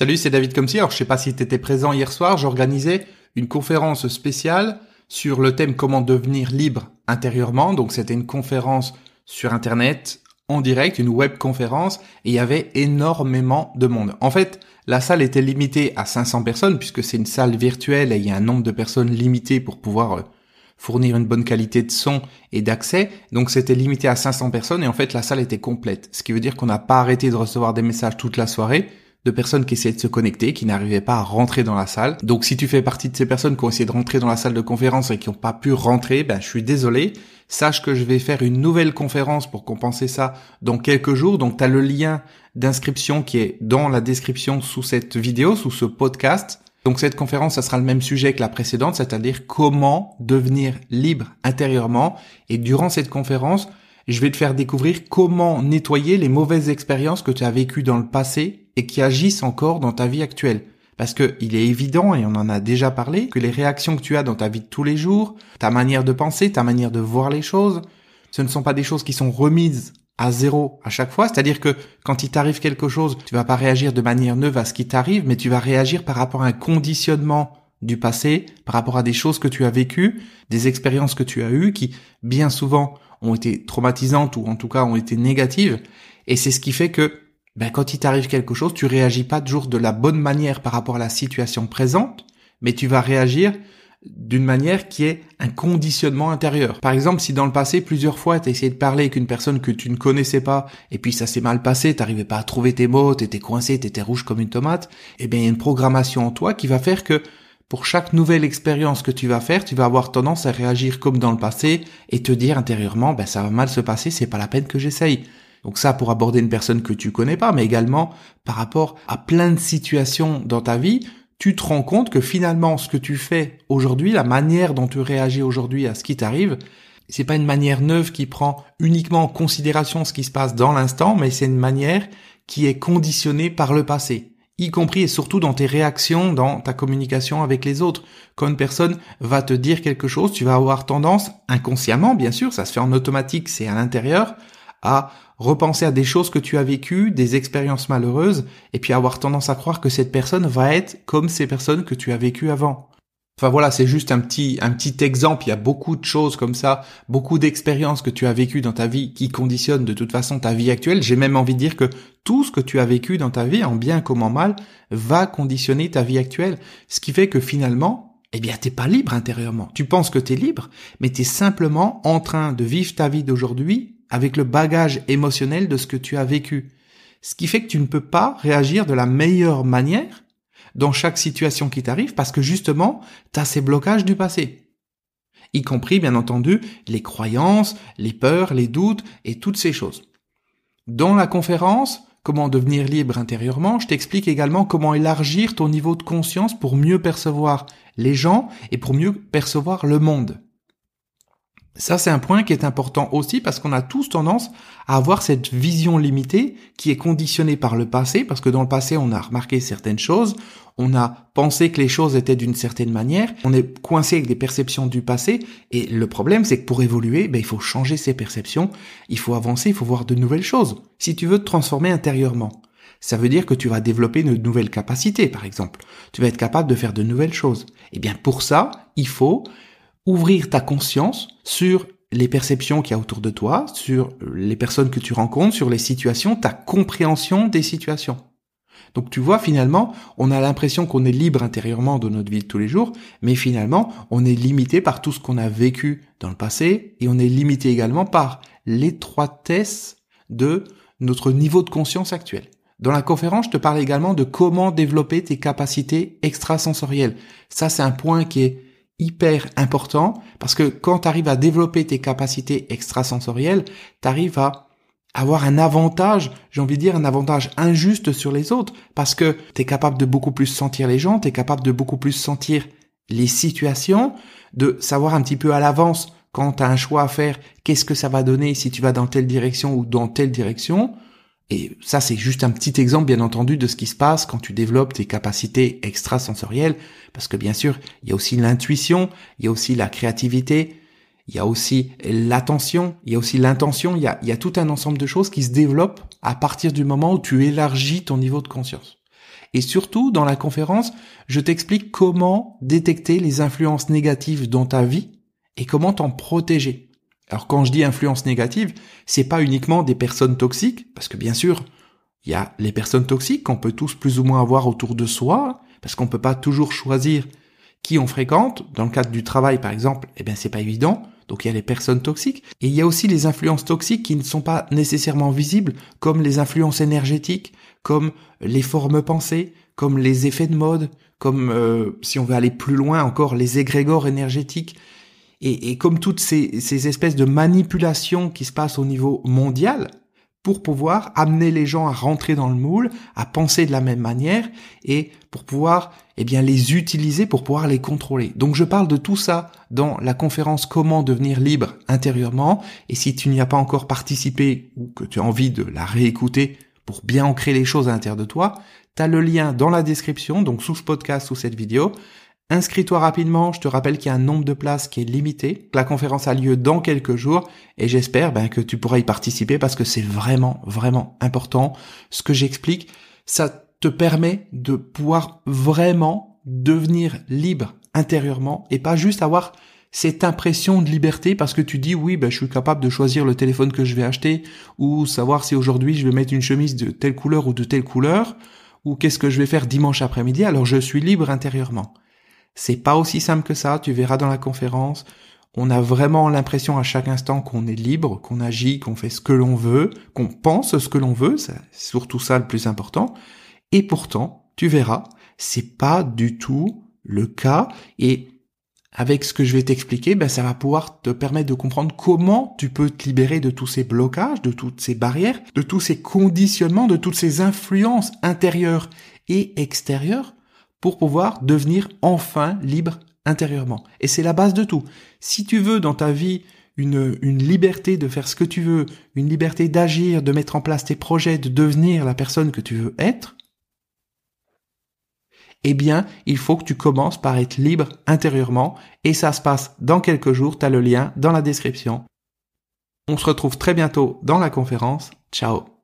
Salut, c'est David Comsi. Alors, je sais pas si tu étais présent hier soir, j'organisais une conférence spéciale sur le thème comment devenir libre intérieurement. Donc, c'était une conférence sur Internet, en direct, une web conférence, et il y avait énormément de monde. En fait, la salle était limitée à 500 personnes, puisque c'est une salle virtuelle et il y a un nombre de personnes limité pour pouvoir euh, fournir une bonne qualité de son et d'accès. Donc c'était limité à 500 personnes et en fait la salle était complète. Ce qui veut dire qu'on n'a pas arrêté de recevoir des messages toute la soirée de personnes qui essayaient de se connecter, qui n'arrivaient pas à rentrer dans la salle. Donc si tu fais partie de ces personnes qui ont essayé de rentrer dans la salle de conférence et qui n'ont pas pu rentrer, ben je suis désolé. Sache que je vais faire une nouvelle conférence pour compenser ça dans quelques jours. Donc tu as le lien d'inscription qui est dans la description sous cette vidéo, sous ce podcast. Donc cette conférence, ça sera le même sujet que la précédente, c'est-à-dire comment devenir libre intérieurement. Et durant cette conférence, je vais te faire découvrir comment nettoyer les mauvaises expériences que tu as vécues dans le passé et qui agissent encore dans ta vie actuelle. Parce que il est évident, et on en a déjà parlé, que les réactions que tu as dans ta vie de tous les jours, ta manière de penser, ta manière de voir les choses, ce ne sont pas des choses qui sont remises à zéro à chaque fois. C'est-à-dire que quand il t'arrive quelque chose, tu vas pas réagir de manière neuve à ce qui t'arrive, mais tu vas réagir par rapport à un conditionnement du passé, par rapport à des choses que tu as vécues, des expériences que tu as eues qui, bien souvent, ont été traumatisantes ou en tout cas ont été négatives. Et c'est ce qui fait que ben, quand il t'arrive quelque chose, tu réagis pas toujours de la bonne manière par rapport à la situation présente, mais tu vas réagir d'une manière qui est un conditionnement intérieur. Par exemple, si dans le passé, plusieurs fois, tu essayé de parler avec une personne que tu ne connaissais pas, et puis ça s'est mal passé, t'arrivais pas à trouver tes mots, t'étais coincé, t'étais rouge comme une tomate, eh bien, il y a une programmation en toi qui va faire que pour chaque nouvelle expérience que tu vas faire, tu vas avoir tendance à réagir comme dans le passé et te dire intérieurement, ben ça va mal se passer, c'est pas la peine que j'essaye. Donc ça pour aborder une personne que tu connais pas, mais également par rapport à plein de situations dans ta vie, tu te rends compte que finalement ce que tu fais aujourd'hui, la manière dont tu réagis aujourd'hui à ce qui t'arrive, c'est pas une manière neuve qui prend uniquement en considération ce qui se passe dans l'instant, mais c'est une manière qui est conditionnée par le passé y compris et surtout dans tes réactions, dans ta communication avec les autres. Quand une personne va te dire quelque chose, tu vas avoir tendance, inconsciemment bien sûr, ça se fait en automatique, c'est à l'intérieur, à repenser à des choses que tu as vécues, des expériences malheureuses, et puis avoir tendance à croire que cette personne va être comme ces personnes que tu as vécues avant. Enfin voilà, c'est juste un petit un petit exemple. Il y a beaucoup de choses comme ça, beaucoup d'expériences que tu as vécues dans ta vie qui conditionnent de toute façon ta vie actuelle. J'ai même envie de dire que tout ce que tu as vécu dans ta vie, en bien comme en mal, va conditionner ta vie actuelle. Ce qui fait que finalement, eh bien, t'es pas libre intérieurement. Tu penses que t'es libre, mais t'es simplement en train de vivre ta vie d'aujourd'hui avec le bagage émotionnel de ce que tu as vécu. Ce qui fait que tu ne peux pas réagir de la meilleure manière dans chaque situation qui t'arrive parce que justement, tu as ces blocages du passé. Y compris, bien entendu, les croyances, les peurs, les doutes et toutes ces choses. Dans la conférence, Comment devenir libre intérieurement, je t'explique également comment élargir ton niveau de conscience pour mieux percevoir les gens et pour mieux percevoir le monde. Ça, c'est un point qui est important aussi parce qu'on a tous tendance à avoir cette vision limitée qui est conditionnée par le passé, parce que dans le passé, on a remarqué certaines choses, on a pensé que les choses étaient d'une certaine manière, on est coincé avec des perceptions du passé, et le problème, c'est que pour évoluer, ben, il faut changer ses perceptions, il faut avancer, il faut voir de nouvelles choses. Si tu veux te transformer intérieurement, ça veut dire que tu vas développer une nouvelle capacité, par exemple. Tu vas être capable de faire de nouvelles choses. Et eh bien, pour ça, il faut ouvrir ta conscience sur les perceptions qu'il y a autour de toi, sur les personnes que tu rencontres, sur les situations, ta compréhension des situations. Donc tu vois, finalement, on a l'impression qu'on est libre intérieurement de notre vie de tous les jours, mais finalement, on est limité par tout ce qu'on a vécu dans le passé, et on est limité également par l'étroitesse de notre niveau de conscience actuel. Dans la conférence, je te parle également de comment développer tes capacités extrasensorielles. Ça, c'est un point qui est hyper important parce que quand tu arrives à développer tes capacités extrasensorielles, tu arrives à avoir un avantage, j'ai envie de dire un avantage injuste sur les autres parce que tu es capable de beaucoup plus sentir les gens, tu es capable de beaucoup plus sentir les situations, de savoir un petit peu à l'avance quand tu as un choix à faire, qu'est-ce que ça va donner si tu vas dans telle direction ou dans telle direction. Et ça, c'est juste un petit exemple, bien entendu, de ce qui se passe quand tu développes tes capacités extrasensorielles. Parce que bien sûr, il y a aussi l'intuition, il y a aussi la créativité, il y a aussi l'attention, il y a aussi l'intention, il y a, tout un ensemble de choses qui se développent à partir du moment où tu élargis ton niveau de conscience. Et surtout, dans la conférence, je t'explique comment détecter les influences négatives dans ta vie et comment t'en protéger. Alors quand je dis influence négative, c'est pas uniquement des personnes toxiques, parce que bien sûr, il y a les personnes toxiques qu'on peut tous plus ou moins avoir autour de soi, parce qu'on peut pas toujours choisir qui on fréquente. Dans le cadre du travail, par exemple, eh bien, c'est pas évident. Donc, il y a les personnes toxiques. Et il y a aussi les influences toxiques qui ne sont pas nécessairement visibles, comme les influences énergétiques, comme les formes pensées, comme les effets de mode, comme, euh, si on veut aller plus loin encore, les égrégores énergétiques. Et, et comme toutes ces, ces espèces de manipulations qui se passent au niveau mondial, pour pouvoir amener les gens à rentrer dans le moule, à penser de la même manière et pour pouvoir eh bien les utiliser pour pouvoir les contrôler. Donc je parle de tout ça dans la conférence Comment devenir libre intérieurement et si tu n'y as pas encore participé ou que tu as envie de la réécouter pour bien ancrer les choses à l'intérieur de toi, tu as le lien dans la description donc sous ce podcast sous cette vidéo Inscris-toi rapidement, je te rappelle qu'il y a un nombre de places qui est limité. La conférence a lieu dans quelques jours et j'espère ben, que tu pourras y participer parce que c'est vraiment, vraiment important. Ce que j'explique, ça te permet de pouvoir vraiment devenir libre intérieurement et pas juste avoir cette impression de liberté parce que tu dis oui ben je suis capable de choisir le téléphone que je vais acheter ou savoir si aujourd'hui je vais mettre une chemise de telle couleur ou de telle couleur ou qu'est-ce que je vais faire dimanche après-midi alors je suis libre intérieurement. C'est pas aussi simple que ça, tu verras dans la conférence. On a vraiment l'impression à chaque instant qu'on est libre, qu'on agit, qu'on fait ce que l'on veut, qu'on pense ce que l'on veut, c'est surtout ça le plus important. Et pourtant, tu verras, c'est pas du tout le cas et avec ce que je vais t'expliquer, ben ça va pouvoir te permettre de comprendre comment tu peux te libérer de tous ces blocages, de toutes ces barrières, de tous ces conditionnements, de toutes ces influences intérieures et extérieures pour pouvoir devenir enfin libre intérieurement. Et c'est la base de tout. Si tu veux dans ta vie une, liberté de faire ce que tu veux, une liberté d'agir, de mettre en place tes projets, de devenir la personne que tu veux être, eh bien, il faut que tu commences par être libre intérieurement et ça se passe dans quelques jours, tu as le lien dans la description. On se retrouve très bientôt dans la conférence. Ciao